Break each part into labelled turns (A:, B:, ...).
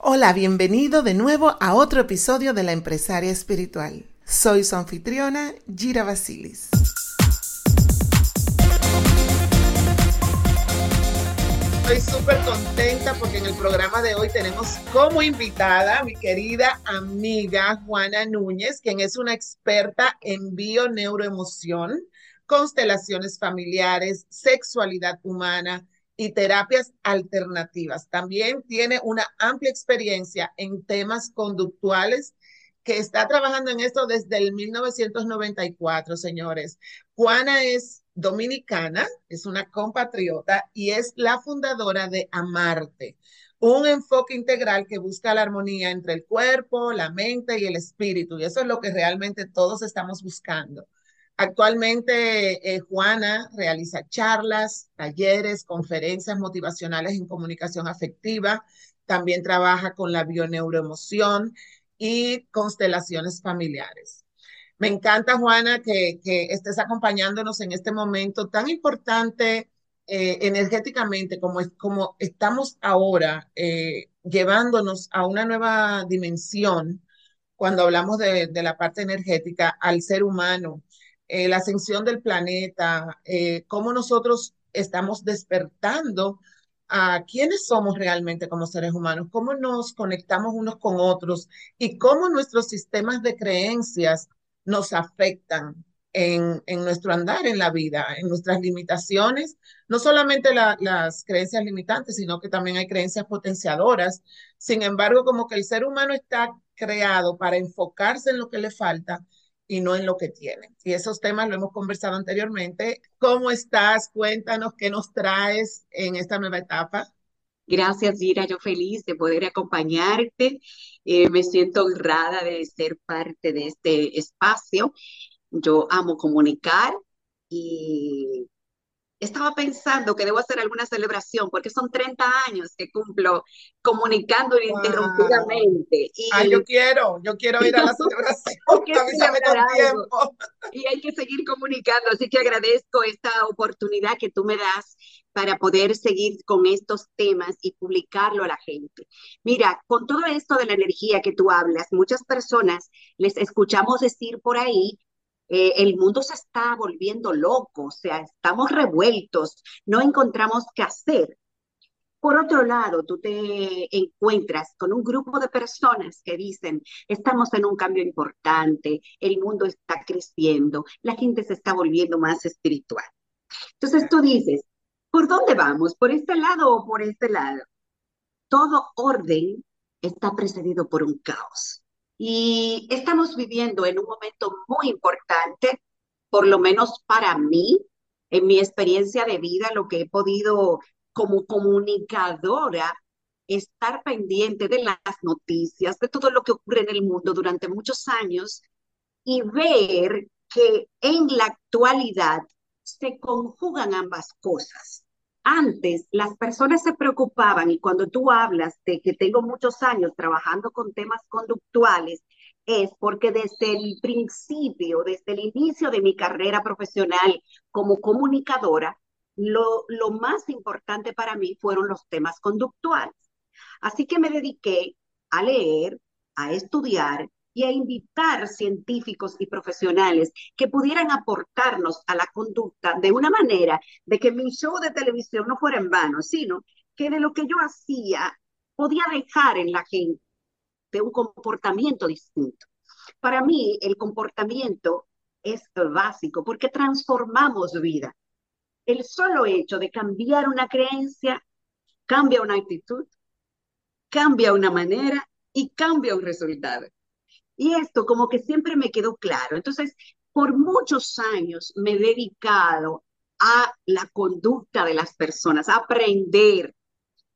A: Hola, bienvenido de nuevo a otro episodio de La Empresaria Espiritual. Soy su anfitriona, Gira Basilis. Estoy súper contenta porque en el programa de hoy tenemos como invitada a mi querida amiga Juana Núñez, quien es una experta en bio-neuroemoción, constelaciones familiares, sexualidad humana y terapias alternativas. También tiene una amplia experiencia en temas conductuales que está trabajando en esto desde el 1994, señores. Juana es dominicana, es una compatriota y es la fundadora de Amarte, un enfoque integral que busca la armonía entre el cuerpo, la mente y el espíritu. Y eso es lo que realmente todos estamos buscando. Actualmente, eh, Juana realiza charlas, talleres, conferencias motivacionales en comunicación afectiva. También trabaja con la bioneuroemoción y constelaciones familiares. Me encanta, Juana, que, estés acompañándonos en este momento tan importante eh, energéticamente como, como estamos ahora eh, llevándonos a una nueva dimensión cuando hablamos de, la parte energética al ser humano, eh, la ascensión del planeta, cómo nosotros estamos despertando a quiénes somos realmente como seres humanos, cómo nos conectamos unos con otros y cómo nuestros sistemas de creencias nos afectan en, nuestro andar en la vida, en nuestras limitaciones, no solamente las creencias limitantes, sino que también hay creencias potenciadoras. Sin embargo, como que el ser humano está creado para enfocarse en lo que le falta y no en lo que tiene. Y esos temas lo hemos conversado anteriormente. ¿Cómo estás? Cuéntanos qué nos traes en esta nueva etapa.
B: Gracias, Gira. Yo feliz de poder acompañarte. Eh, me siento honrada de ser parte de este espacio. Yo amo comunicar y estaba pensando que debo hacer alguna celebración porque son 30 años que cumplo comunicando ininterrumpidamente.
A: Y, Ay, yo quiero, yo quiero ir a la celebración.
B: y hay que seguir comunicando, así que agradezco esta oportunidad que tú me das para poder seguir con estos temas y publicarlo a la gente. Mira, con todo esto de la energía que tú hablas, muchas personas les escuchamos decir por ahí eh, el mundo se está volviendo loco, o sea, estamos revueltos, no encontramos qué hacer. Por otro lado, tú te encuentras con un grupo de personas que dicen, estamos en un cambio importante, el mundo está creciendo, la gente se está volviendo más espiritual. Entonces tú dices, ¿por dónde vamos? ¿Por este lado o por este lado? Todo orden está precedido por un caos. Y estamos viviendo en un momento muy importante, por lo menos para mí, en mi experiencia de vida, lo que he podido como comunicadora estar pendiente de las noticias, de todo lo que ocurre en el mundo durante muchos años y ver que en la actualidad se conjugan ambas cosas. Antes las personas se preocupaban y cuando tú hablas de que tengo muchos años trabajando con temas conductuales, es porque desde el principio, desde el inicio de mi carrera profesional como comunicadora, lo, lo más importante para mí fueron los temas conductuales. Así que me dediqué a leer, a estudiar y a invitar científicos y profesionales que pudieran aportarnos a la conducta de una manera de que mi show de televisión no fuera en vano, sino que de lo que yo hacía podía dejar en la gente un comportamiento distinto. Para mí, el comportamiento es básico porque transformamos vida. El solo hecho de cambiar una creencia cambia una actitud, cambia una manera y cambia un resultado. Y esto como que siempre me quedó claro. Entonces, por muchos años me he dedicado a la conducta de las personas, a aprender.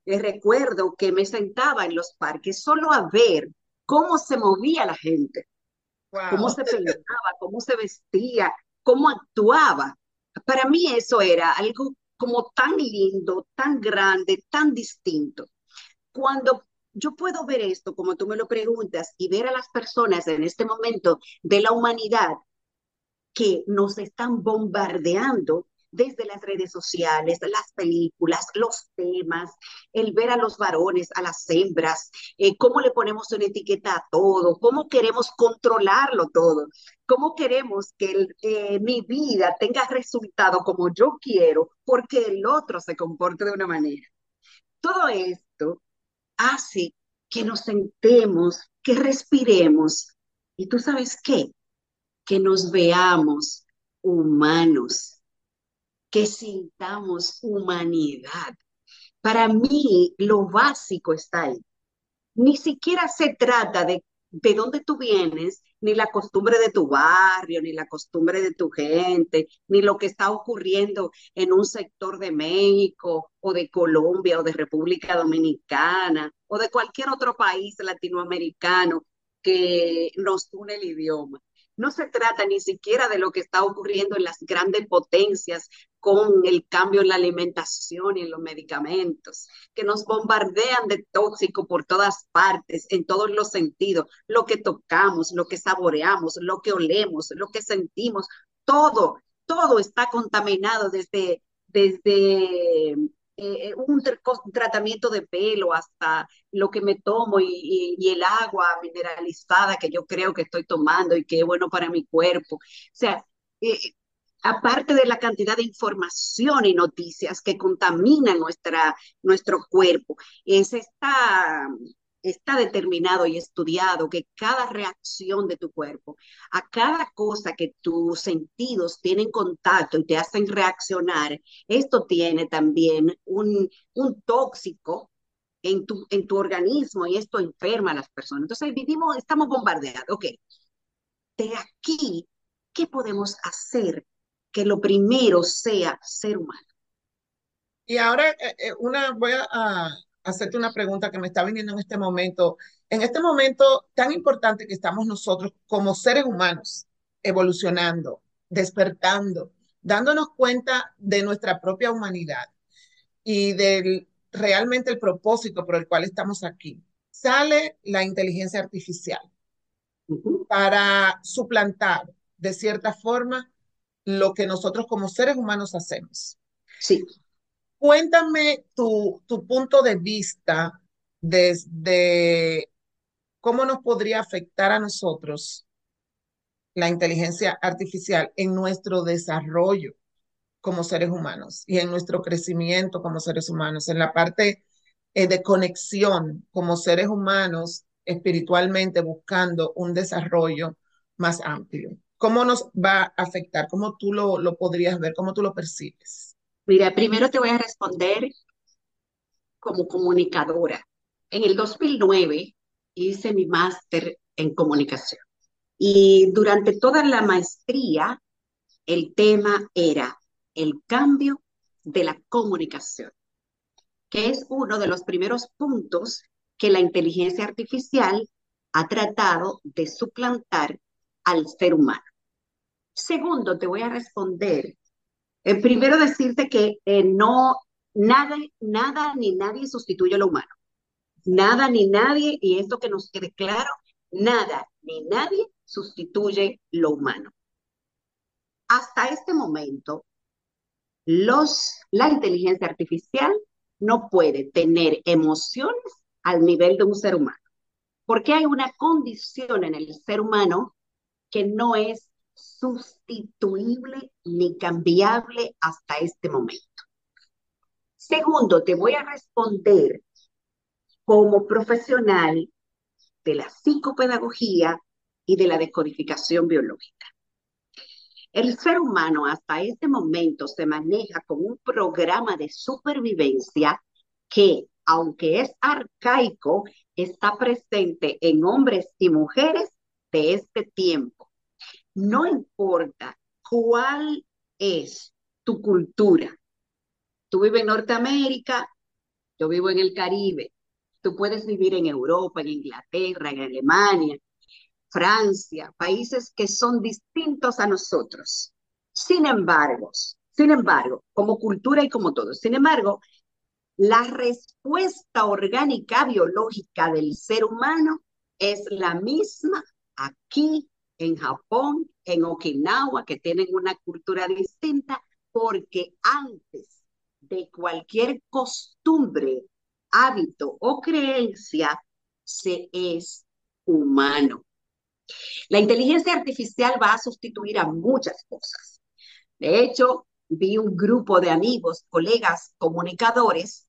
B: recuerdo que me sentaba en los parques solo a ver cómo se movía la gente, cómo se peinaba, cómo se vestía, cómo actuaba. Para mí eso era algo como tan lindo, tan grande, tan distinto. Cuando yo puedo ver esto, como tú me lo preguntas, y ver a las personas en este momento de la humanidad que nos están bombardeando desde las redes sociales, las películas, los temas, el ver a los varones, a las hembras, eh, cómo le ponemos una etiqueta a todo, cómo queremos controlarlo todo, cómo queremos que eh, mi vida tenga resultado como yo quiero, porque el otro se comporte de una manera. Todo esto hace que nos sentemos, que respiremos. ¿Y tú sabes qué? Que nos veamos humanos, que sintamos humanidad. Para mí, lo básico está ahí. Ni siquiera se trata de de dónde tú vienes, ni la costumbre de tu barrio, ni la costumbre de tu gente, ni lo que está ocurriendo en un sector de México o de Colombia o de República Dominicana o de cualquier otro país latinoamericano que nos une el idioma. No se trata ni siquiera de lo que está ocurriendo en las grandes potencias con el cambio en la alimentación y en los medicamentos, que nos bombardean de tóxico por todas partes, en todos los sentidos, lo que tocamos, lo que saboreamos, lo que olemos, lo que sentimos, todo, todo está contaminado desde, desde eh, un, tratamiento de pelo hasta lo que me tomo y, el agua mineralizada que yo creo que estoy tomando y que es bueno para mi cuerpo. O sea, eh, aparte de la cantidad de información y noticias que contaminan nuestra, nuestro cuerpo, es esta está determinado y estudiado que cada reacción de tu cuerpo, a cada cosa que tus sentidos tienen contacto y te hacen reaccionar, esto tiene también un, un tóxico en tu, en tu organismo y esto enferma a las personas. Entonces vivimos, estamos bombardeados. Ok, de aquí, ¿qué podemos hacer que lo primero sea ser humano?
A: Y ahora, eh, eh, una, voy a, hacerte una pregunta que me está viniendo en este momento. En este momento tan importante que estamos nosotros como seres humanos, evolucionando, despertando, dándonos cuenta de nuestra propia humanidad y del realmente el propósito por el cual estamos aquí, sale la inteligencia artificial para suplantar de cierta forma lo que nosotros como seres humanos hacemos.
B: Sí.
A: Cuéntame tu, punto de vista desde cómo nos podría afectar a nosotros la inteligencia artificial en nuestro desarrollo como seres humanos y en nuestro crecimiento como seres humanos, en la parte eh, de conexión como seres humanos espiritualmente buscando un desarrollo más amplio. ¿Cómo nos va a afectar? ¿Cómo tú lo, lo podrías ver? ¿Cómo tú lo percibes?
B: Mira, primero te voy a responder como comunicadora. En el 2009 hice mi máster en comunicación y durante toda la maestría el tema era el cambio de la comunicación, que es uno de los primeros puntos que la inteligencia artificial ha tratado de suplantar al ser humano. Segundo, te voy a responder eh, primero decirte que eh, no, nada, nada ni nadie sustituye a lo humano. Nada ni nadie, y esto que nos quede claro, nada ni nadie sustituye lo humano. Hasta este momento, los, la inteligencia artificial no puede tener emociones al nivel de un ser humano, porque hay una condición en el ser humano que no es sustituible ni cambiable hasta este momento. Segundo, te voy a responder como profesional de la psicopedagogía y de la decodificación biológica. El ser humano hasta este momento se maneja con un programa de supervivencia que, aunque es arcaico, está presente en hombres y mujeres de este tiempo no importa cuál es tu cultura. Tú vives en Norteamérica, yo vivo en el Caribe. Tú puedes vivir en Europa, en Inglaterra, en Alemania, Francia, países que son distintos a nosotros. Sin embargo, sin embargo, como cultura y como todo, sin embargo, la respuesta orgánica biológica del ser humano es la misma aquí en Japón, en Okinawa, que tienen una cultura distinta, porque antes de cualquier costumbre, hábito o creencia, se es humano. La inteligencia artificial va a sustituir a muchas cosas. De hecho, vi un grupo de amigos, colegas, comunicadores,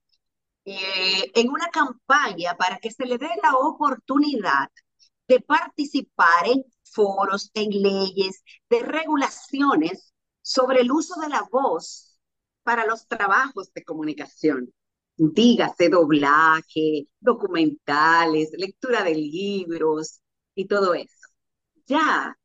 B: eh, en una campaña para que se le dé la oportunidad de participar en foros, en leyes, de regulaciones sobre el uso de la voz para los trabajos de comunicación. Dígase doblaje, documentales, lectura de libros y todo eso. Ya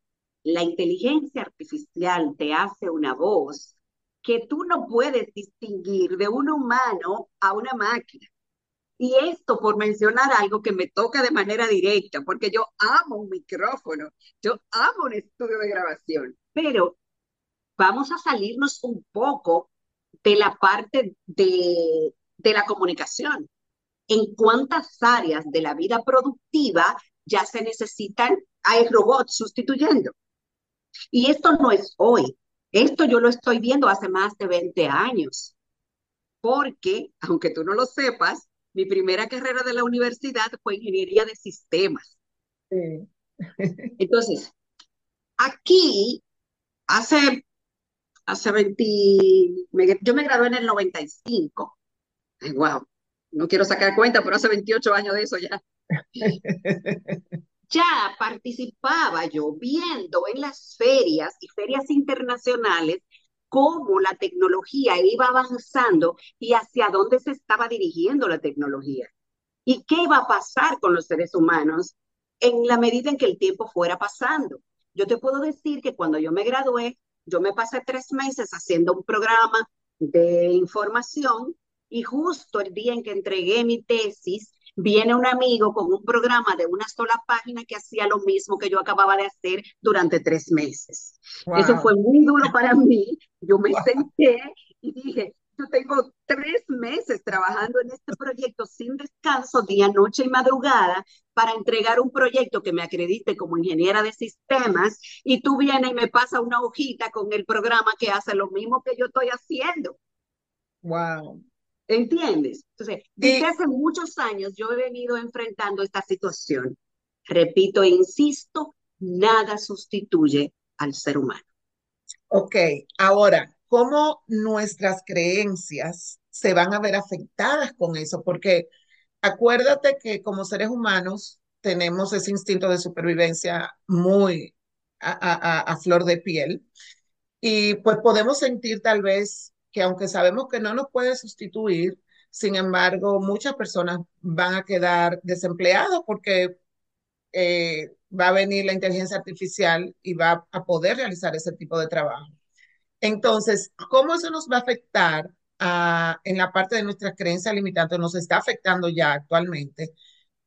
B: la inteligencia artificial te hace una voz que tú no puedes distinguir de un humano a una máquina. Y esto por mencionar algo que me toca de manera directa, porque yo amo un micrófono, yo amo un estudio de grabación, pero vamos a salirnos un poco de la parte de, de la comunicación. ¿En cuántas áreas de la vida productiva ya se necesitan, hay robots sustituyendo? Y esto no es hoy, esto yo lo estoy viendo hace más de 20 años, porque, aunque tú no lo sepas, mi primera carrera de la universidad fue ingeniería de sistemas. Entonces, aquí, hace, hace 20, yo me gradué en el 95. Ay, wow, no quiero sacar cuenta, pero hace 28 años de eso ya. ya participaba yo viendo en las ferias y ferias internacionales cómo la tecnología iba avanzando y hacia dónde se estaba dirigiendo la tecnología. Y qué iba a pasar con los seres humanos en la medida en que el tiempo fuera pasando. Yo te puedo decir que cuando yo me gradué, yo me pasé tres meses haciendo un programa de información y justo el día en que entregué mi tesis, viene un amigo con un programa de una sola página que hacía lo mismo que yo acababa de hacer durante tres meses. Eso fue muy duro para mí. Yo me senté y dije, yo tengo tres meses trabajando en este proyecto sin descanso, día, noche y madrugada, para entregar un proyecto que me acredite como ingeniera de sistemas, y tú vienes y me pasas una hojita con el programa que hace lo mismo que yo estoy haciendo.
A: Wow.
B: ¿Entiendes? Entonces, desde hace muchos años yo he venido enfrentando esta situación. Repito e insisto, nada sustituye al ser humano.
A: Ok, ahora, ¿cómo nuestras creencias se van a ver afectadas con eso? Porque acuérdate que como seres humanos tenemos ese instinto de supervivencia muy a, a flor de piel y pues podemos sentir tal vez que aunque sabemos que no nos puede sustituir, sin embargo, muchas personas van a quedar desempleados porque eh, va a venir la inteligencia artificial y va a poder realizar ese tipo de trabajo. Entonces, ¿cómo eso nos va a afectar en la parte de nuestras creencias limitantes? Nos está afectando ya actualmente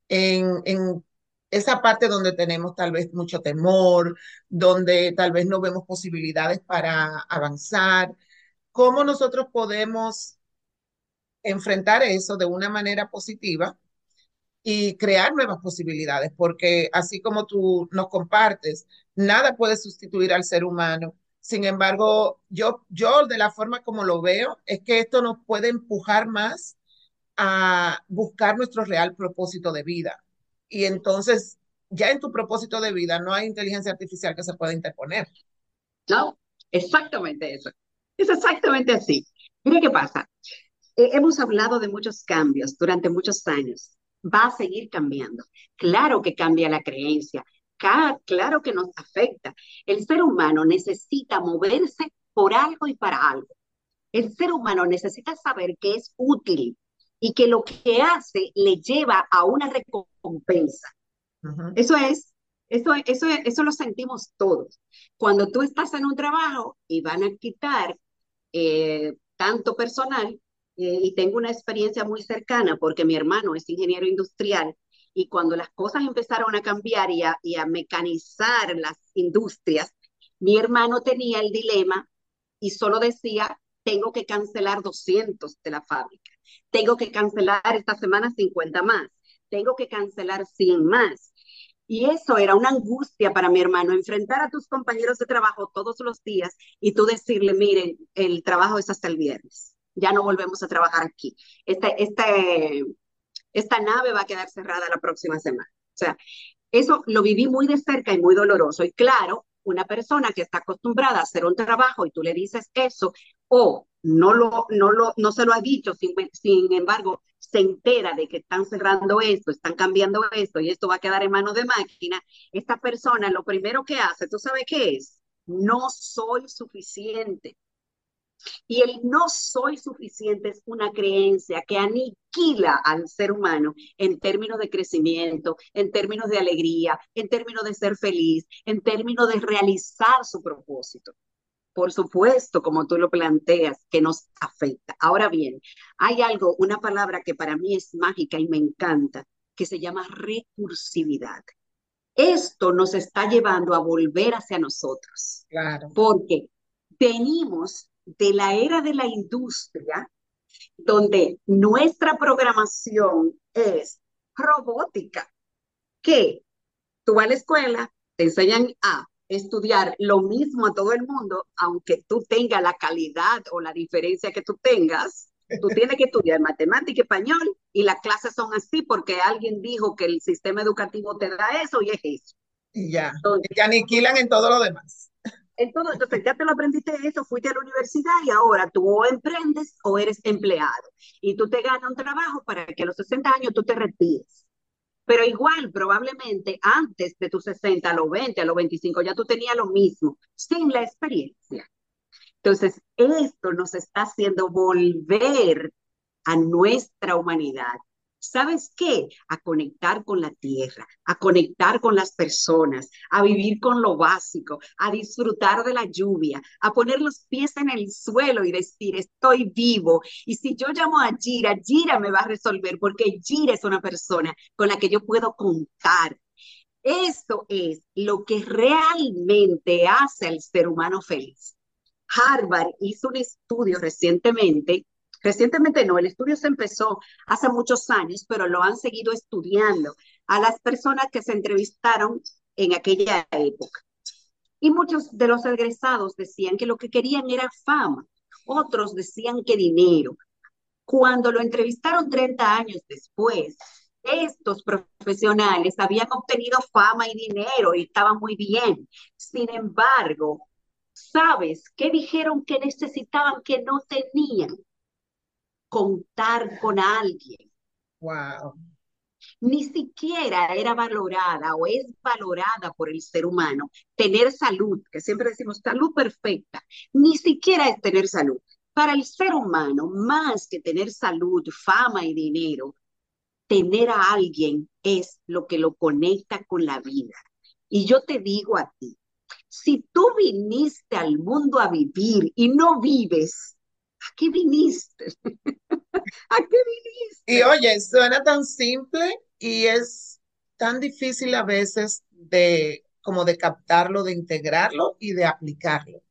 A: en, en esa parte donde tenemos tal vez mucho temor, donde tal vez no vemos posibilidades para avanzar, cómo nosotros podemos enfrentar eso de una manera positiva y crear nuevas posibilidades, porque así como tú nos compartes, nada puede sustituir al ser humano. Sin embargo, yo, yo de la forma como lo veo, es que esto nos puede empujar más a buscar nuestro real propósito de vida. Y entonces, ya en tu propósito de vida no hay inteligencia artificial que se pueda interponer.
B: No, exactamente eso. Es exactamente así. Mira qué pasa. Eh, hemos hablado de muchos cambios durante muchos años. Va a seguir cambiando. Claro que cambia la creencia. Claro que nos afecta. El ser humano necesita moverse por algo y para algo. El ser humano necesita saber que es útil y que lo que hace le lleva a una recompensa. Eso es eso, eso, eso lo sentimos todos. Cuando tú estás en un trabajo y van a quitar eh, tanto personal, eh, y tengo una experiencia muy cercana porque mi hermano es ingeniero industrial y cuando las cosas empezaron a cambiar y a, y a mecanizar las industrias, mi hermano tenía el dilema y solo decía, tengo que cancelar 200 de la fábrica, tengo que cancelar esta semana 50 más, tengo que cancelar 100 más. Y eso era una angustia para mi hermano, enfrentar a tus compañeros de trabajo todos los días y tú decirle, miren, el trabajo es hasta el viernes, ya no volvemos a trabajar aquí. Este, este, esta nave va a quedar cerrada la próxima semana. O sea, eso lo viví muy de cerca y muy doloroso. Y claro, una persona que está acostumbrada a hacer un trabajo y tú le dices eso, o no, lo, no, lo, no se lo ha dicho, sin, sin embargo, se entera de que están cerrando esto, están cambiando esto y esto va a quedar en manos de máquina, esta persona lo primero que hace, ¿tú sabes qué es? No soy suficiente. Y el no soy suficiente es una creencia que aniquila al ser humano en términos de crecimiento, en términos de alegría, en términos de ser feliz, en términos de realizar su propósito. Por supuesto, como tú lo planteas, que nos afecta. Ahora bien, hay algo, una palabra que para mí es mágica y me encanta, que se llama recursividad. Esto nos está llevando a volver hacia nosotros.
A: Claro.
B: Porque venimos de la era de la industria, donde nuestra programación es robótica, que tú vas a la escuela, te enseñan a estudiar lo mismo a todo el mundo, aunque tú tengas la calidad o la diferencia que tú tengas, tú tienes que estudiar matemática y español y las clases son así porque alguien dijo que el sistema educativo te da eso y es eso.
A: Y ya, te aniquilan en todo lo demás.
B: Entonces, entonces, ya te lo aprendiste eso, fuiste a la universidad y ahora tú o emprendes o eres empleado. Y tú te ganas un trabajo para que a los 60 años tú te retires. Pero igual, probablemente antes de tus 60, a los 20, a los 25, ya tú tenías lo mismo, sin la experiencia. Entonces, esto nos está haciendo volver a nuestra humanidad ¿sabes qué? A conectar con la tierra, a conectar con las personas, a vivir con lo básico, a disfrutar de la lluvia, a poner los pies en el suelo y decir, estoy vivo. Y si yo llamo a Gira, Gira me va a resolver porque Gira es una persona con la que yo puedo contar. Eso es lo que realmente hace al ser humano feliz. Harvard hizo un estudio recientemente Recientemente no, el estudio se empezó hace muchos años, pero lo han seguido estudiando a las personas que se entrevistaron en aquella época. Y muchos de los egresados decían que lo que querían era fama, otros decían que dinero. Cuando lo entrevistaron 30 años después, estos profesionales habían obtenido fama y dinero y estaban muy bien. Sin embargo, ¿sabes qué dijeron que necesitaban que no tenían? Contar con alguien.
A: Wow.
B: Ni siquiera era valorada o es valorada por el ser humano tener salud, que siempre decimos salud perfecta, ni siquiera es tener salud. Para el ser humano, más que tener salud, fama y dinero, tener a alguien es lo que lo conecta con la vida. Y yo te digo a ti, si tú viniste al mundo a vivir y no vives, ¿a qué viniste? ¿A qué viniste?
A: Y oye, suena tan simple y es tan difícil a veces de como de captarlo, de integrarlo y de aplicarlo.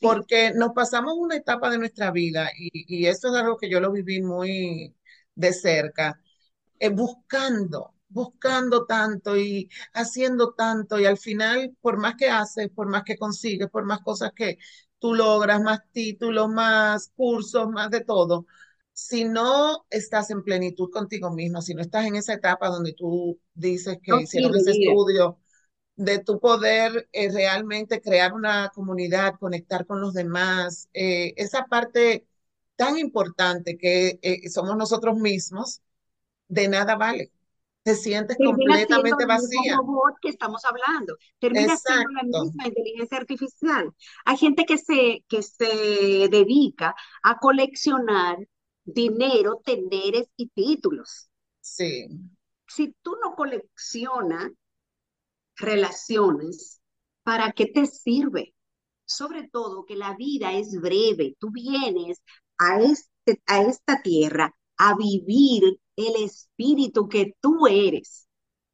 A: Porque nos pasamos una etapa de nuestra vida y, y esto es algo que yo lo viví muy de cerca, eh, buscando, buscando tanto y haciendo tanto y al final, por más que haces, por más que consigues, por más cosas que tú logras, más títulos, más cursos, más de todo, si no estás en plenitud contigo mismo, si no estás en esa etapa donde tú dices que hicieron ese estudio de tu poder eh, realmente crear una comunidad, conectar con los demás, eh, esa parte tan importante que eh, somos nosotros mismos, de nada vale. Te sientes completamente vacía.
B: que estamos hablando. Termina siendo la misma inteligencia artificial. Hay gente que se, que se dedica a coleccionar dinero, teneres y títulos.
A: Sí.
B: Si tú no coleccionas relaciones, ¿para qué te sirve? Sobre todo que la vida es breve. Tú vienes a este, a esta tierra a vivir el espíritu que tú eres.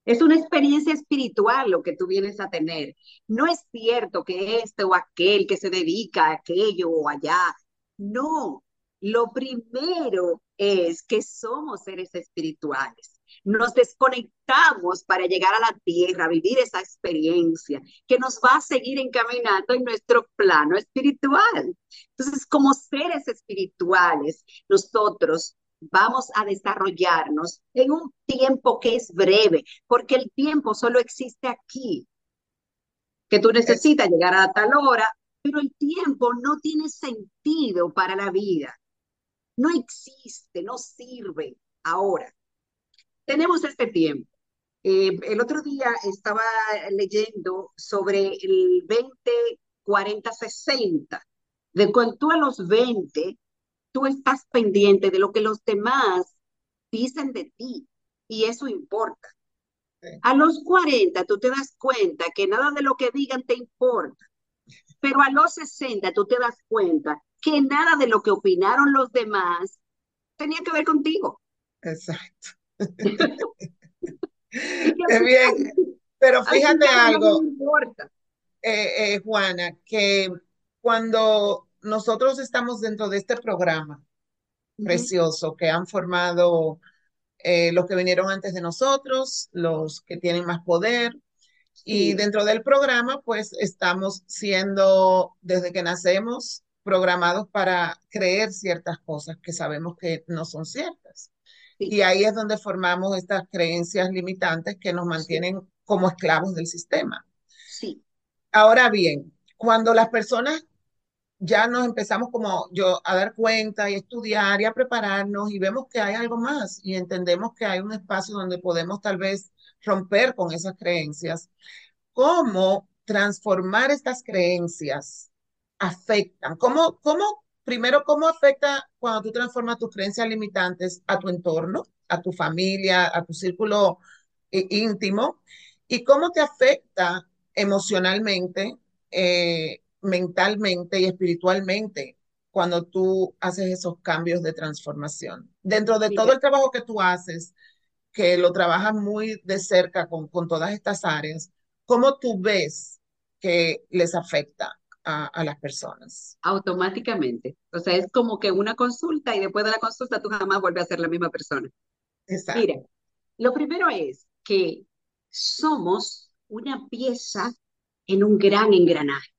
B: Es una experiencia espiritual lo que tú vienes a tener. No es cierto que este o aquel que se dedica a aquello o allá. No, lo primero es que somos seres espirituales. Nos desconectamos para llegar a la tierra, vivir esa experiencia que nos va a seguir encaminando en nuestro plano espiritual. Entonces, como seres espirituales, nosotros vamos a desarrollarnos en un tiempo que es breve, porque el tiempo solo existe aquí, que tú necesitas llegar a tal hora, pero el tiempo no tiene sentido para la vida. No existe, no sirve ahora. Tenemos este tiempo. Eh, el otro día estaba leyendo sobre el 20, 40, 60. De cuando a los 20 tú estás pendiente de lo que los demás dicen de ti y eso importa. A los 40 tú te das cuenta que nada de lo que digan te importa, pero a los 60 tú te das cuenta que nada de lo que opinaron los demás tenía que ver contigo.
A: Exacto. es bien, pero fíjate algo, eh, eh, Juana, que cuando nosotros estamos dentro de este programa precioso que han formado eh, los que vinieron antes de nosotros, los que tienen más poder. Y dentro del programa, pues estamos siendo, desde que nacemos, programados para creer ciertas cosas que sabemos que no son ciertas. Y ahí es donde formamos estas creencias limitantes que nos mantienen como esclavos del sistema.
B: Sí.
A: Ahora bien, cuando las personas ya nos empezamos como yo a dar cuenta y estudiar y a prepararnos y vemos que hay algo más y entendemos que hay un espacio donde podemos tal vez romper con esas creencias. ¿Cómo transformar estas creencias afectan? ¿Cómo, cómo, primero, cómo afecta cuando tú transformas tus creencias limitantes a tu entorno, a tu familia, a tu círculo eh, íntimo? ¿Y cómo te afecta emocionalmente eh, mentalmente y espiritualmente cuando tú haces esos cambios de transformación. Dentro de todo el trabajo que tú haces, que lo trabajas muy de cerca con, con todas estas áreas, ¿cómo tú ves que les afecta a, a, las personas?
B: Automáticamente. O sea, es como que una consulta y después de la consulta tú jamás vuelves a ser la misma persona.
A: Exacto.
B: Mira, lo primero es que somos una pieza en un gran engranaje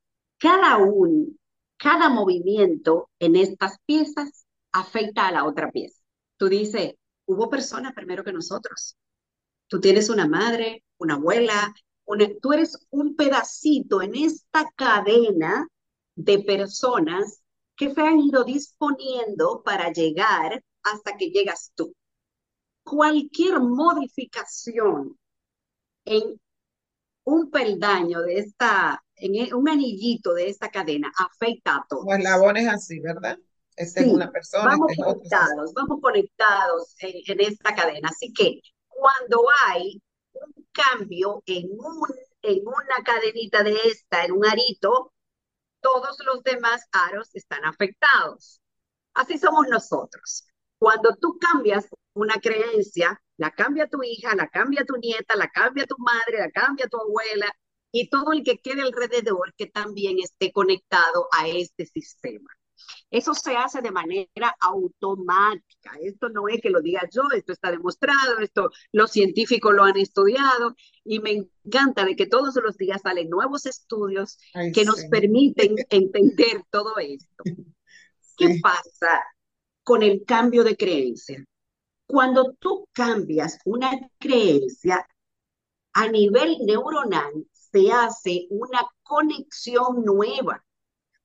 B: cada un, cada movimiento en estas piezas afecta a la otra pieza. Tú dices, hubo personas primero que nosotros. Tú tienes una madre, una abuela, tú eres un pedacito en esta cadena de personas que se han ido disponiendo para llegar hasta que llegas tú. Cualquier modificación en un peldaño de esta en e, un anillito de esta cadena afecta a todos.
A: Los eslabones así, ¿verdad? Esta es una persona.
B: Vamos conectados, vamos conectados en, esta cadena. Así que cuando hay un cambio en, un, en una cadenita de esta, en un arito, todos los demás aros están afectados. Así somos nosotros. Cuando tú cambias una creencia, la cambia tu hija, la cambia tu nieta, la cambia tu madre, la cambia tu abuela, y todo el que quede alrededor que también esté conectado a este sistema. Eso se hace de manera automática. Esto no es que lo diga yo, esto está demostrado, esto los científicos lo han estudiado y me encanta de que todos los días salen nuevos estudios que nos permiten entender todo esto. ¿Qué pasa con el cambio de creencia? Cuando tú cambias una creencia a nivel neuronal, se hace una conexión nueva.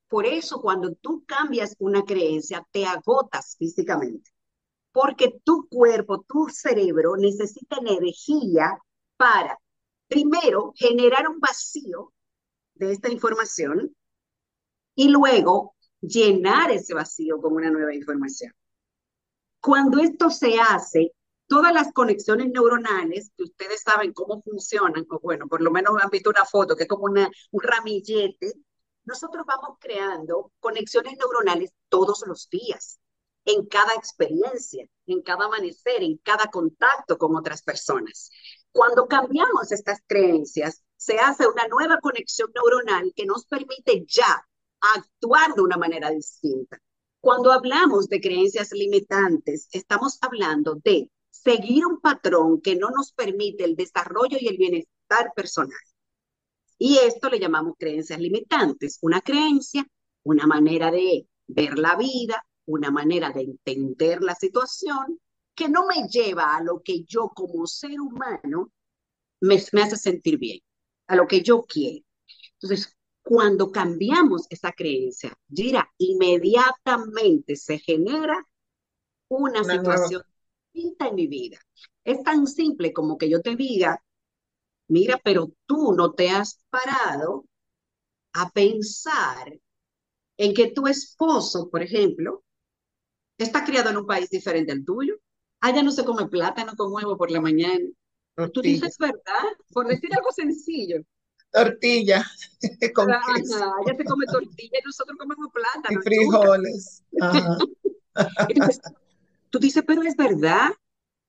B: Por eso cuando tú cambias una creencia, te agotas físicamente, porque tu cuerpo, tu cerebro necesita energía para, primero, generar un vacío de esta información y luego llenar ese vacío con una nueva información. Cuando esto se hace, todas las conexiones neuronales, que ustedes saben cómo funcionan, o bueno, por lo menos han visto una foto que es como una, un ramillete, nosotros vamos creando conexiones neuronales todos los días. en cada experiencia, en cada amanecer, en cada contacto con otras personas. Cuando cambiamos estas creencias, se hace una nueva conexión neuronal que nos permite ya actuar de una manera distinta. Cuando hablamos de creencias limitantes, estamos hablando de seguir un patrón que no nos permite el desarrollo y el bienestar personal. Y esto le llamamos creencias limitantes. Una creencia, una manera de ver la vida, una manera de entender la situación que no me lleva a lo que yo como ser humano me, me hace sentir bien, a lo que yo quiero. Entonces, cuando cambiamos esa creencia, Gira, inmediatamente se genera una, situación distinta en mi vida. Es tan simple como que yo te diga, mira, pero tú no te has parado a pensar en que tu esposo, por ejemplo, está criado en un país diferente al tuyo. Allá no se come plátano con huevo por la mañana. Tú dices verdad, por decir algo sencillo.
A: Tortilla
B: con Allá se come tortilla y nosotros comemos plátano.
A: Y frijoles.
B: tú dices, pero es verdad.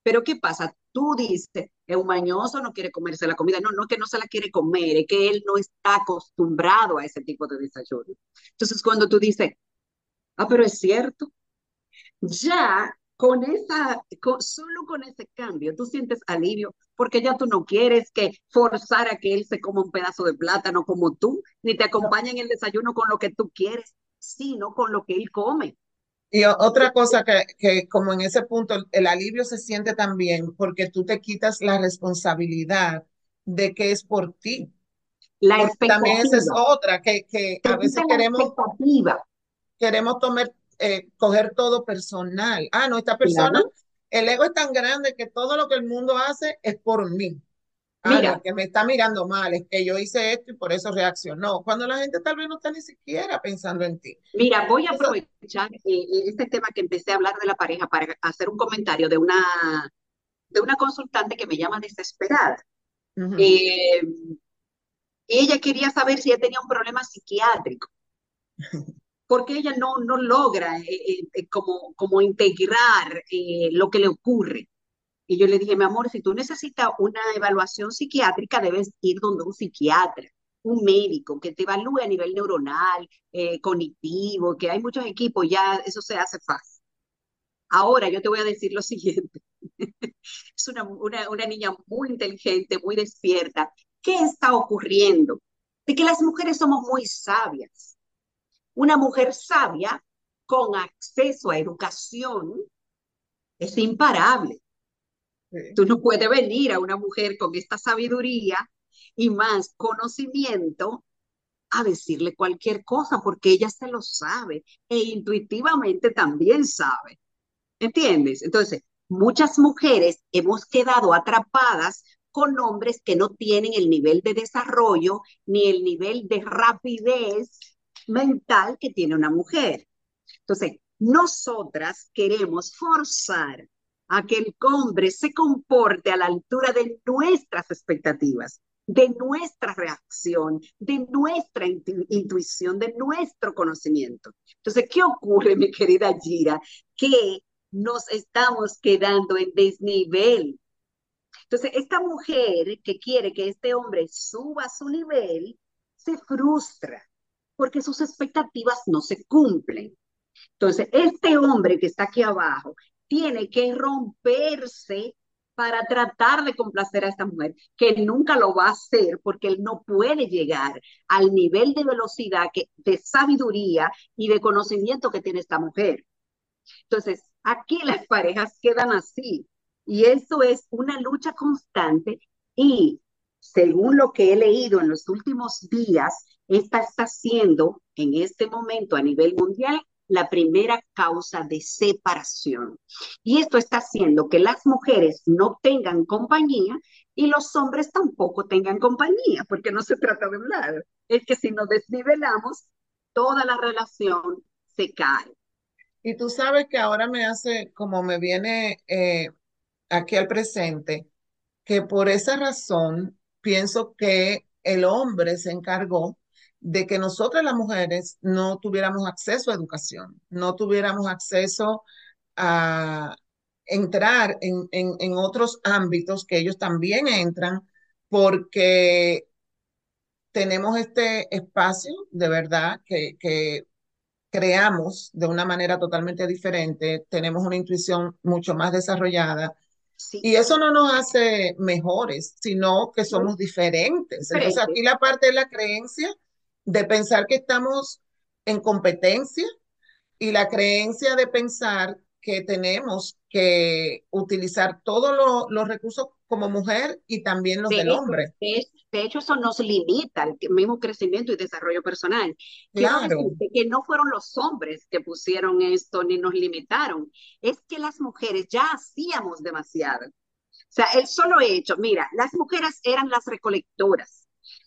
B: Pero ¿qué pasa? Tú dices, es un mañoso, no quiere comerse la comida. No, no que no se la quiere comer, es que él no está acostumbrado a ese tipo de desayuno. Entonces, cuando tú dices, ah, pero es cierto, ya con esa, solo con ese cambio, tú sientes alivio, porque ya tú no quieres que forzar a que él se coma un pedazo de plátano como tú, ni te acompañe en el desayuno con lo que tú quieres, sino con lo que él come.
A: Y otra cosa que, que, como en ese punto el alivio se siente también porque tú te quitas la responsabilidad de que es por ti.
B: La expectativa.
A: También esa es otra, que, que a veces queremos, queremos tomar, eh, coger todo personal. Ah, no, esta persona, el ego es tan grande que todo lo que el mundo hace es por mí. Ah, Mira, que me está mirando mal, es que yo hice esto y por eso reaccionó. Cuando la gente tal vez no está ni siquiera pensando en ti.
B: Mira, voy a aprovechar eh, eh, este tema que empecé a hablar de la pareja para hacer un comentario de una, de una consultante que me llama desesperada. eh, ella quería saber si ella tenía un problema psiquiátrico. porque ella no, no logra eh, como, como integrar lo que le ocurre. Y yo le dije, mi amor, si tú necesitas una evaluación psiquiátrica, debes ir donde un psiquiatra, un médico que te evalúe a nivel neuronal, eh, cognitivo, que hay muchos equipos, ya eso se hace fácil. Ahora yo te voy a decir lo siguiente. es una, una, una niña muy inteligente, muy despierta. ¿Qué está ocurriendo? De que las mujeres somos muy sabias. Una mujer sabia con acceso a educación es imparable. Tú no puedes venir a una mujer con esta sabiduría y más conocimiento a decirle cualquier cosa porque ella se lo sabe e intuitivamente también sabe. ¿Entiendes? Entonces, muchas mujeres hemos quedado atrapadas con hombres que no tienen el nivel de desarrollo ni el nivel de rapidez mental que tiene una mujer. Entonces, nosotras queremos forzar a que el hombre se comporte a la altura de nuestras expectativas, de nuestra reacción, de nuestra intuición, de nuestro conocimiento. Entonces, ¿qué ocurre, mi querida Gira? Que nos estamos quedando en desnivel. Entonces, esta mujer que quiere que este hombre suba su nivel, se frustra porque sus expectativas no se cumplen. Entonces, este hombre que está aquí abajo tiene que romperse para tratar de complacer a esta mujer, que nunca lo va a hacer porque él no puede llegar al nivel de velocidad, que, de sabiduría y de conocimiento que tiene esta mujer. Entonces, aquí las parejas quedan así y eso es una lucha constante y según lo que he leído en los últimos días, esta está siendo en este momento a nivel mundial la primera causa de separación. Y esto está haciendo que las mujeres no tengan compañía y los hombres tampoco tengan compañía, porque no se trata de hablar. Es que si nos desnivelamos, toda la relación se cae.
A: Y tú sabes que ahora me hace, como me viene eh, aquí al presente, que por esa razón pienso que el hombre se encargó de que nosotras las mujeres no tuviéramos acceso a educación, no tuviéramos acceso a entrar en, en, en otros ámbitos que ellos también entran porque tenemos este espacio de verdad que, que, creamos de una manera totalmente diferente, tenemos una intuición mucho más desarrollada. Sí. Y eso no nos hace mejores, sino que somos diferentes. Entonces aquí la parte de la creencia de pensar que estamos en competencia y la creencia de pensar que tenemos que utilizar todos lo, los recursos como mujer y también los de del hombre.
B: De, hecho, eso nos limita al mismo crecimiento y desarrollo personal. Claro. que no fueron los hombres que pusieron esto ni nos limitaron, es que las mujeres ya hacíamos demasiado. O sea, el solo hecho, mira, las mujeres eran las recolectoras.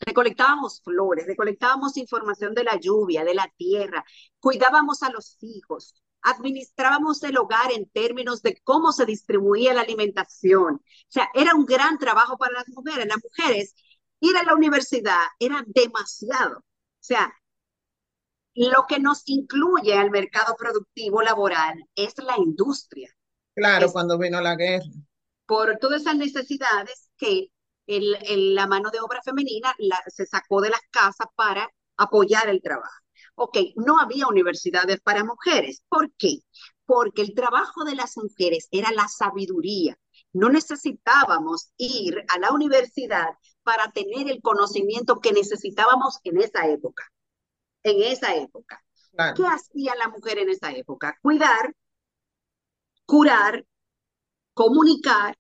B: Recolectábamos flores, recolectábamos información de la lluvia, de la tierra, cuidábamos a los hijos, administrábamos el hogar en términos de cómo se distribuía la alimentación. O sea, era un gran trabajo para las mujeres. Las mujeres ir a la universidad era demasiado. O sea, lo que nos incluye al mercado productivo laboral es la industria.
A: Claro, es, cuando vino la guerra.
B: Por todas esas necesidades que el, el, la mano de obra femenina la, se sacó de las casas para apoyar el trabajo. Ok, no había universidades para mujeres. ¿Por qué? Porque el trabajo de las mujeres era la sabiduría. No necesitábamos ir a la universidad para tener el conocimiento que necesitábamos en esa época. En esa época. Claro. ¿Qué hacía la mujer en esa época? Cuidar, curar, comunicar,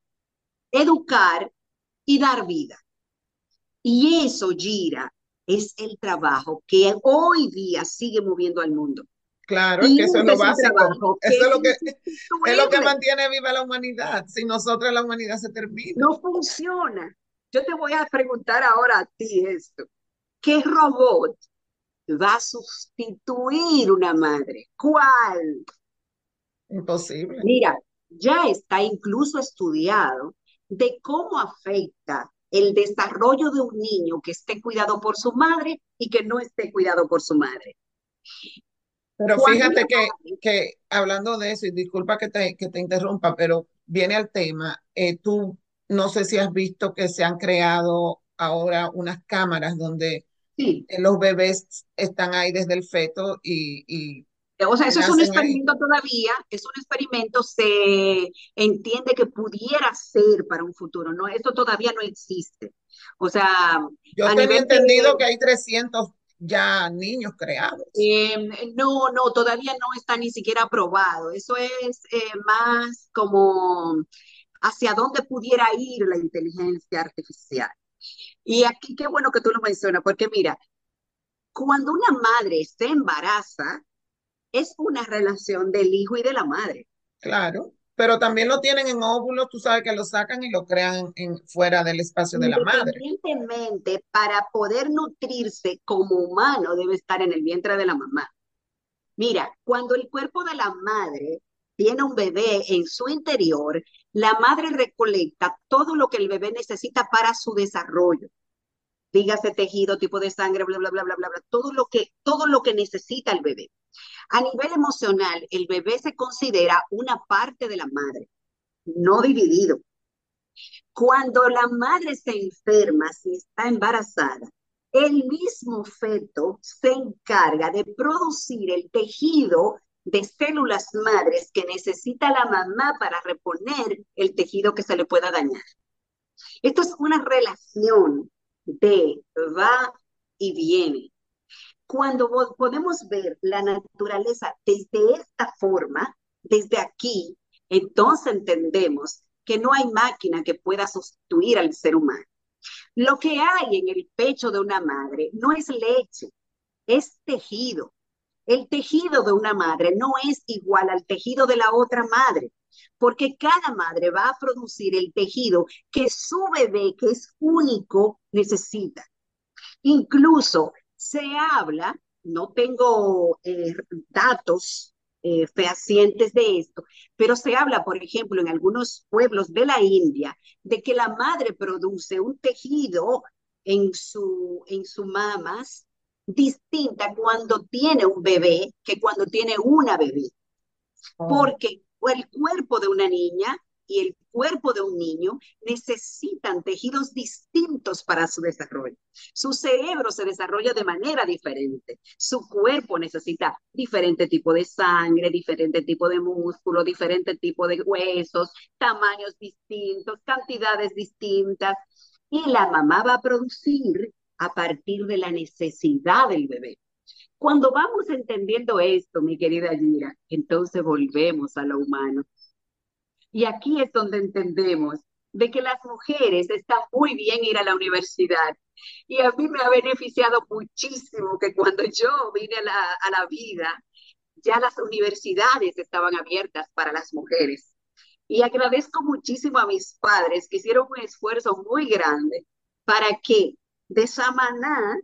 B: educar y dar vida. Y eso, Gira, es el trabajo que hoy día sigue moviendo al mundo.
A: Claro, es que eso es lo básico. Eso es lo, que, es lo que mantiene viva la humanidad. Si nosotros la humanidad se termina.
B: No funciona. Yo te voy a preguntar ahora a ti esto. ¿Qué robot va a sustituir una madre? ¿Cuál?
A: Imposible.
B: Mira, ya está incluso estudiado de cómo afecta el desarrollo de un niño que esté cuidado por su madre y que no esté cuidado por su madre.
A: Pero fíjate que, que hablando de eso, y disculpa que te, que te interrumpa, pero viene al tema, eh, tú no sé si has visto que se han creado ahora unas cámaras donde sí. los bebés están ahí desde el feto y, y
B: o sea, eso es un experimento todavía, es un experimento, se entiende que pudiera ser para un futuro, ¿no? Esto todavía no existe. O sea...
A: Yo tenía entendido de, que hay 300 ya niños creados.
B: Eh, no, no, todavía no está ni siquiera aprobado. Eso es eh, más como hacia dónde pudiera ir la inteligencia artificial. Y aquí qué bueno que tú lo mencionas, porque mira, cuando una madre se embaraza, es una relación del hijo y de la madre.
A: Claro, pero también lo tienen en óvulos, tú sabes que lo sacan y lo crean en, fuera del espacio de la madre.
B: Evidentemente, para poder nutrirse como humano debe estar en el vientre de la mamá. Mira, cuando el cuerpo de la madre tiene un bebé en su interior, la madre recolecta todo lo que el bebé necesita para su desarrollo dígase tejido, tipo de sangre, bla, bla, bla, bla, bla, bla, todo lo que, todo lo que necesita el bebé. A nivel emocional, el bebé se considera una parte de la madre, no dividido. Cuando la madre se enferma, si está embarazada, el mismo feto se encarga de producir el tejido de células madres que necesita la mamá para reponer el tejido que se le pueda dañar. Esto es una relación de va y viene. Cuando podemos ver la naturaleza desde esta forma, desde aquí, entonces entendemos que no hay máquina que pueda sustituir al ser humano. Lo que hay en el pecho de una madre no es leche, es tejido. El tejido de una madre no es igual al tejido de la otra madre porque cada madre va a producir el tejido que su bebé, que es único, necesita. Incluso se habla, no tengo eh, datos eh, fehacientes de esto, pero se habla, por ejemplo, en algunos pueblos de la India, de que la madre produce un tejido en su, en su mamas distinta cuando tiene un bebé que cuando tiene una bebé. Oh. Porque el cuerpo de una niña y el cuerpo de un niño necesitan tejidos distintos para su desarrollo. Su cerebro se desarrolla de manera diferente. Su cuerpo necesita diferente tipo de sangre, diferente tipo de músculo, diferente tipo de huesos, tamaños distintos, cantidades distintas. Y la mamá va a producir a partir de la necesidad del bebé. Cuando vamos entendiendo esto, mi querida Gira, entonces volvemos a lo humano y aquí es donde entendemos de que las mujeres están muy bien ir a la universidad. Y a mí me ha beneficiado muchísimo que cuando yo vine a la, a la vida, ya las universidades estaban abiertas para las mujeres. Y agradezco muchísimo a mis padres que hicieron un esfuerzo muy grande para que de Samaná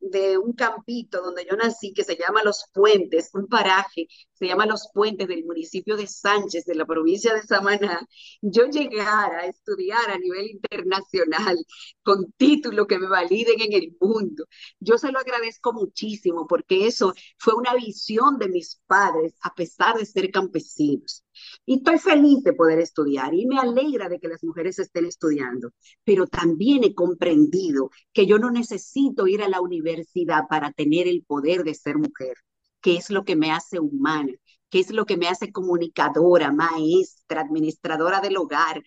B: de un campito donde yo nací que se llama Los Puentes, un paraje, se llama Los Puentes del municipio de Sánchez, de la provincia de Samaná, yo llegara a estudiar a nivel internacional con título que me validen en el mundo. Yo se lo agradezco muchísimo porque eso fue una visión de mis padres a pesar de ser campesinos. Y estoy feliz de poder estudiar y me alegra de que las mujeres estén estudiando, pero también he comprendido que yo no necesito ir a la universidad para tener el poder de ser mujer, que es lo que me hace humana, que es lo que me hace comunicadora, maestra, administradora del hogar,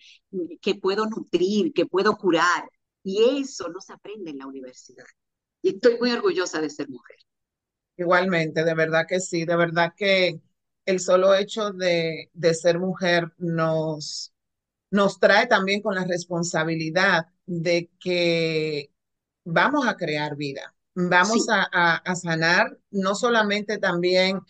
B: que puedo nutrir, que puedo curar. Y eso no se aprende en la universidad. Y estoy muy orgullosa de ser mujer.
A: Igualmente, de verdad que sí, de verdad que el solo hecho de, ser mujer nos, nos trae también con la responsabilidad de que vamos a crear vida, vamos a, sanar, no solamente también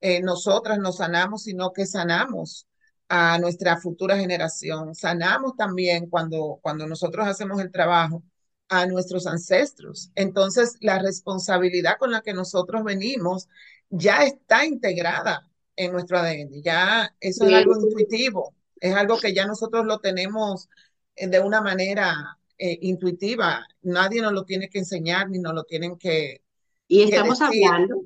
A: eh, nosotras nos sanamos, sino que sanamos a nuestra futura generación, sanamos también cuando, cuando nosotros hacemos el trabajo a nuestros ancestros. Entonces, la responsabilidad con la que nosotros venimos ya está integrada en nuestro ADN. Ya eso es algo intuitivo, es algo que ya nosotros lo tenemos eh, de una manera eh, intuitiva. Nadie nos lo tiene que enseñar ni nos lo tienen que.
B: Y estamos hablando,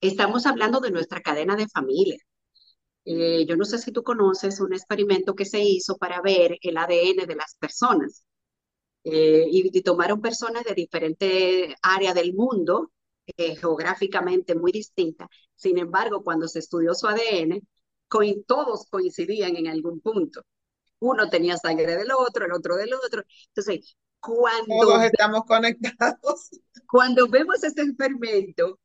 B: estamos hablando de nuestra cadena de familia. Eh, yo no sé si tú conoces un experimento que se hizo para ver el ADN de las personas. y, y, tomaron personas de diferentes áreas del mundo eh, geográficamente muy distinta. Sin embargo, cuando se estudió su ADN, todos coincidían en algún punto. Uno tenía sangre del otro, el otro del otro. Entonces, cuando...
A: Todos estamos conectados.
B: Cuando vemos este experimento,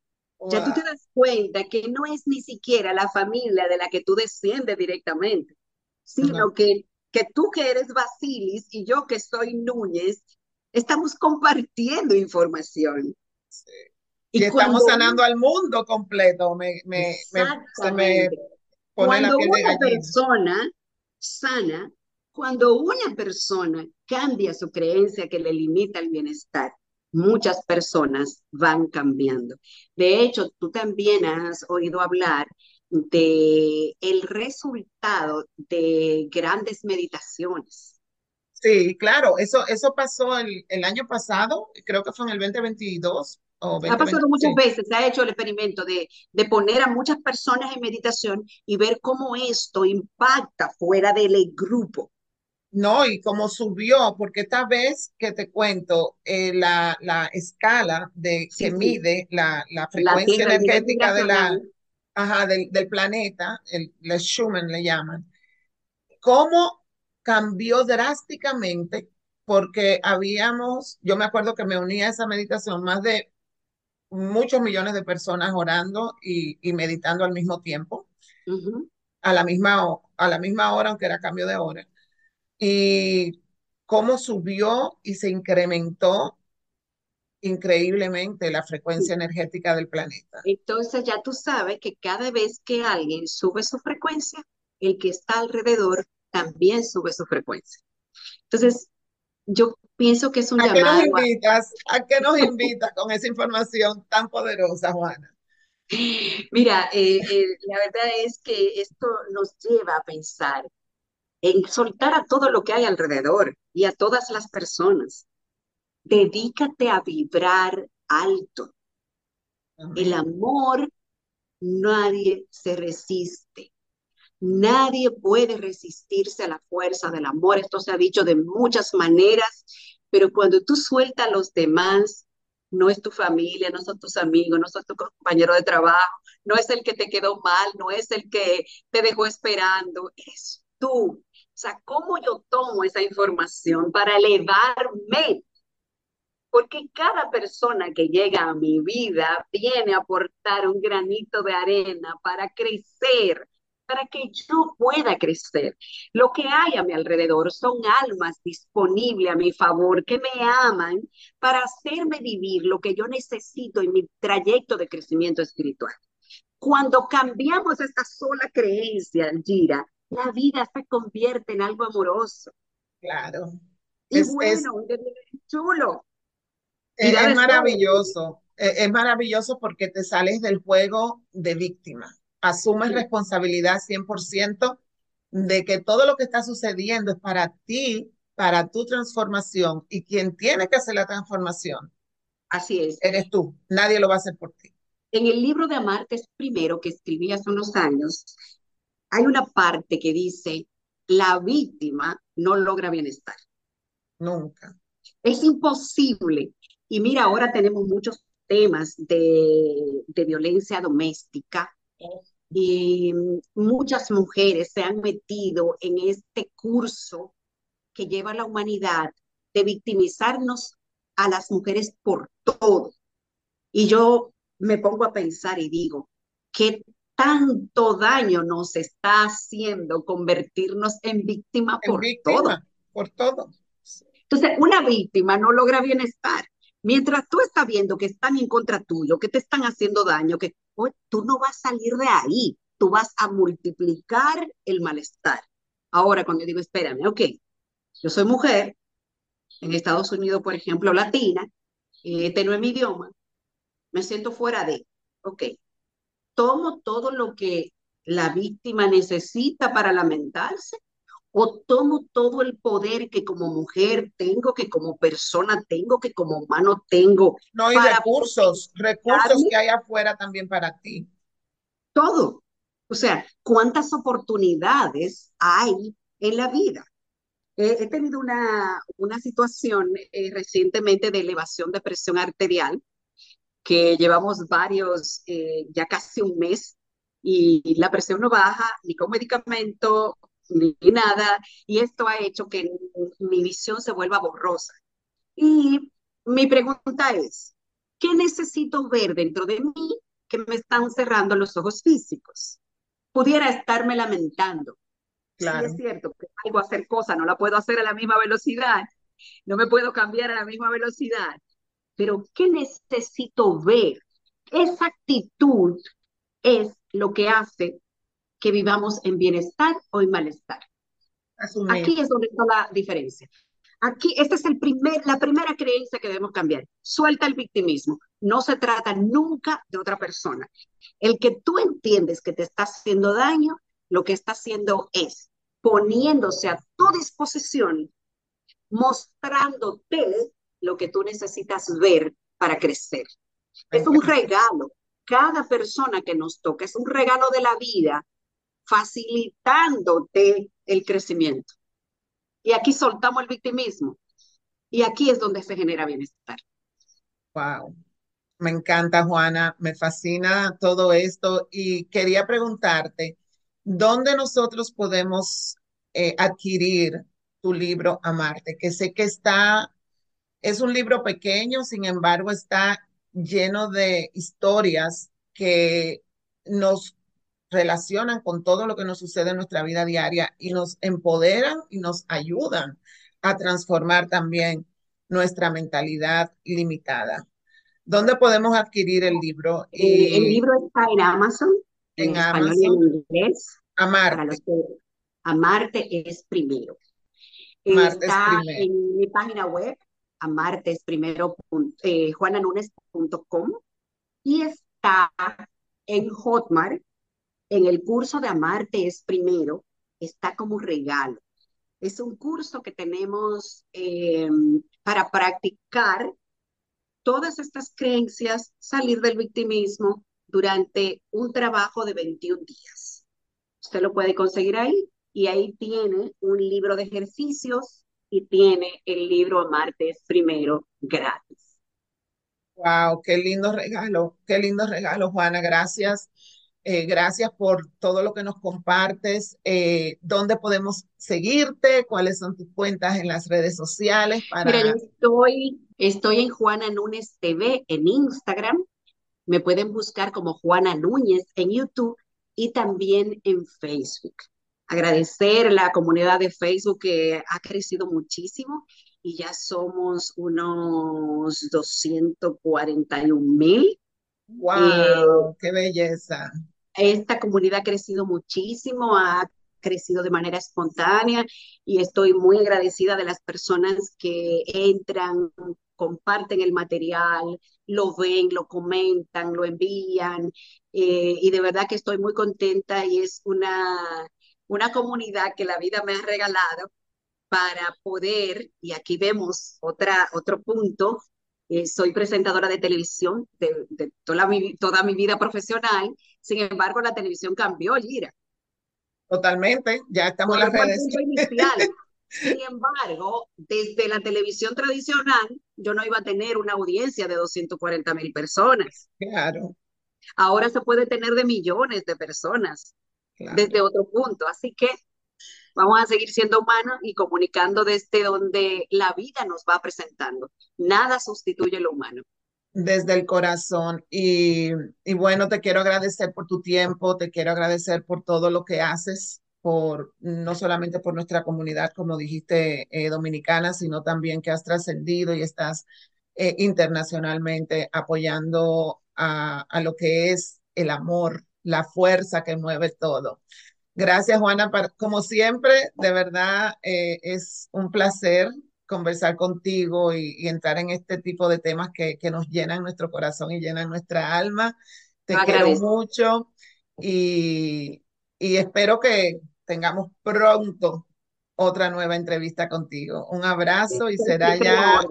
B: ya tú te das cuenta que no es ni siquiera la familia de la que tú desciendes directamente, sino que, que tú que eres Basilis y yo que soy Núñez, estamos compartiendo información.
A: Sí. Y, estamos sanando al mundo completo. Me, me, me
B: pone cuando una persona sana, cuando una persona cambia su creencia que le limita el bienestar, muchas personas van cambiando. De hecho, tú también has oído hablar de el resultado de grandes meditaciones.
A: Sí, claro, eso, eso pasó el, el año pasado, creo que fue en el 2022,
B: ha pasado muchas veces, se ha hecho el experimento de, de, poner a muchas personas en meditación y ver cómo esto impacta fuera del grupo.
A: No, y cómo subió, porque esta vez que te cuento, eh, la, la, escala de, que mide la, la frecuencia energética de la, ajá, del, del, planeta, el, el Schumann le llaman, cómo cambió drásticamente porque habíamos, yo me acuerdo que me unía a esa meditación más de muchos millones de personas orando y, meditando al mismo tiempo, a, la misma, a la misma hora, aunque era cambio de hora. Y cómo subió y se incrementó increíblemente la frecuencia energética del planeta.
B: Entonces ya tú sabes que cada vez que alguien sube su frecuencia, el que está alrededor también sube su frecuencia. Entonces, yo pienso que es un
A: ¿A
B: llamado.
A: Qué nos invitas, ¿A qué nos invitas con esa información tan poderosa, Juana?
B: Mira, eh, eh, la verdad es que esto nos lleva a pensar en soltar a todo lo que hay alrededor y a todas las personas. Dedícate a vibrar alto. El amor, nadie se resiste. Nadie puede resistirse a la fuerza del amor. Esto se ha dicho de muchas maneras, pero cuando tú sueltas a los demás, no es tu familia, no son tus amigos, no son tu compañero de trabajo, no es el que te quedó mal, no es el que te dejó esperando, es tú. O sea, ¿cómo yo tomo esa información para elevarme? Porque cada persona que llega a mi vida viene a aportar un granito de arena para crecer, para que yo pueda crecer. Lo que hay a mi alrededor son almas disponibles a mi favor que me aman para hacerme vivir lo que yo necesito en mi trayecto de crecimiento espiritual. Cuando cambiamos esta sola creencia, Gira, la vida se convierte en algo amoroso.
A: Claro.
B: Y bueno, es, chulo.
A: Es, es maravilloso. Es maravilloso porque te sales del juego de víctima asumes responsabilidad 100% de que todo lo que está sucediendo es para ti, para tu transformación y quien tiene que hacer la transformación.
B: Así es.
A: Eres tú, nadie lo va a hacer por ti.
B: En el libro de Amarte es primero que escribí hace unos años, hay una parte que dice, la víctima no logra bienestar.
A: Nunca.
B: Es imposible. Y mira, ahora tenemos muchos temas de, de violencia doméstica, y muchas mujeres se han metido en este curso que lleva a la humanidad de victimizarnos a las mujeres por todo. Y yo me pongo a pensar y digo, ¿qué tanto daño nos está haciendo convertirnos en víctima por todo?
A: Por todo.
B: Entonces, una víctima no logra bienestar. Mientras tú estás viendo que están en contra tuyo, que te están haciendo daño, que tú no vas a salir de ahí, tú vas a multiplicar el malestar. Ahora, cuando yo digo, espérame, ok, yo soy mujer, en Estados Unidos, por ejemplo, latina, este no es mi idioma, me siento fuera de, ok, tomo todo lo que la víctima necesita para lamentarse o tomo todo el poder que como mujer tengo, que como persona tengo, que como humano tengo.
A: No, hay recursos, recursos que hay afuera también para ti.
B: Todo. O sea, ¿cuántas oportunidades hay en la vida? he tenido una, una situación eh, recientemente de elevación de presión arterial, que llevamos varios, eh, ya casi un mes, y la presión no baja ni con medicamento, ni nada, y esto ha hecho que mi visión se vuelva borrosa. Y mi pregunta es, ¿qué necesito ver dentro de mí que me están cerrando los ojos físicos? Pudiera estarme lamentando. Claro. Sí, es cierto que algo hacer cosas, no la puedo hacer a la misma velocidad, no me puedo cambiar a la misma velocidad, pero ¿qué necesito ver? Esa actitud es lo que hace que vivamos en bienestar o en malestar. Aquí es donde está la diferencia. Aquí, esta es el primer, la primera creencia que debemos cambiar. Suelta el victimismo. No se trata nunca de otra persona. El que tú entiendes que te está haciendo daño, lo que está haciendo es poniéndose a tu disposición, mostrándote lo que tú necesitas ver para crecer. Es un regalo. Cada persona que nos toca es un regalo de la vida facilitándote el crecimiento. Y aquí soltamos el victimismo. Y aquí es donde se genera bienestar.
A: Wow. Me encanta, Juana. Me fascina todo esto. Y quería preguntarte, ¿dónde nosotros podemos eh, adquirir tu libro Amarte? Que sé que está, es un libro pequeño, sin embargo, está lleno de historias que nos relacionan con todo lo que nos sucede en nuestra vida diaria y nos empoderan y nos ayudan a transformar también nuestra mentalidad limitada. ¿Dónde podemos adquirir el libro?
B: Eh, el libro está en Amazon, en, Amazon. en inglés.
A: Amarte.
B: Amarte es primero. está en mi página web, amartesprimero, eh, juananunes.com y está en Hotmart en el curso de Amarte es primero, está como regalo. Es un curso que tenemos em, para practicar todas estas creencias, salir del victimismo durante un trabajo de 21 días. Usted lo puede conseguir ahí y ahí tiene un libro de ejercicios y tiene el libro Martes Primero gratis.
A: Wow, qué lindo regalo, qué lindo regalo, Juana. Gracias. Eh, gracias por todo lo que nos compartes. Eh, ¿Dónde podemos seguirte? ¿Cuáles son tus cuentas en las redes sociales?
B: Para... Mira, estoy, estoy en Juana Núñez TV en Instagram. Me pueden buscar como Juana Núñez en YouTube y también en Facebook. Agradecer la comunidad de Facebook que ha crecido muchísimo y ya somos unos 241 mil.
A: ¡Wow! Eh, ¡Qué belleza!
B: Esta comunidad ha crecido muchísimo, ha crecido de manera espontánea y estoy muy agradecida de las personas que entran, comparten el material, lo ven, lo comentan, lo envían eh, y de verdad que estoy muy contenta y es una, una comunidad que la vida me ha regalado para poder, y aquí vemos otra, otro punto, eh, soy presentadora de televisión de, toda, mi, toda mi vida profesional, sin embargo la televisión cambió, Gira.
A: Totalmente, ya estamos en las redes.
B: Sin embargo, desde la televisión tradicional, yo no iba a tener una audiencia de 240 mil personas.
A: Claro.
B: Ahora se puede tener de millones de personas desde otro punto. Así que Vamos a seguir siendo humanos y comunicando desde donde la vida nos va presentando. Nada sustituye lo humano.
A: Desde el corazón. Y, bueno, te quiero agradecer por tu tiempo, te quiero agradecer por todo lo que haces, por no solamente por nuestra comunidad, como dijiste, eh, dominicana, sino también que has trascendido y estás eh, internacionalmente apoyando a, a lo que es el amor, la fuerza que mueve todo. Gracias, Juana. Como siempre, de verdad eh, es un placer conversar contigo y, entrar en este tipo de temas que, nos llenan nuestro corazón y llenan nuestra alma. Te quiero mucho y, y espero que tengamos pronto otra nueva entrevista contigo. Un abrazo y será ya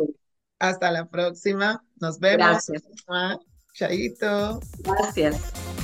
A: hasta la próxima. Nos vemos.
B: Gracias.
A: Chaito.
B: Gracias.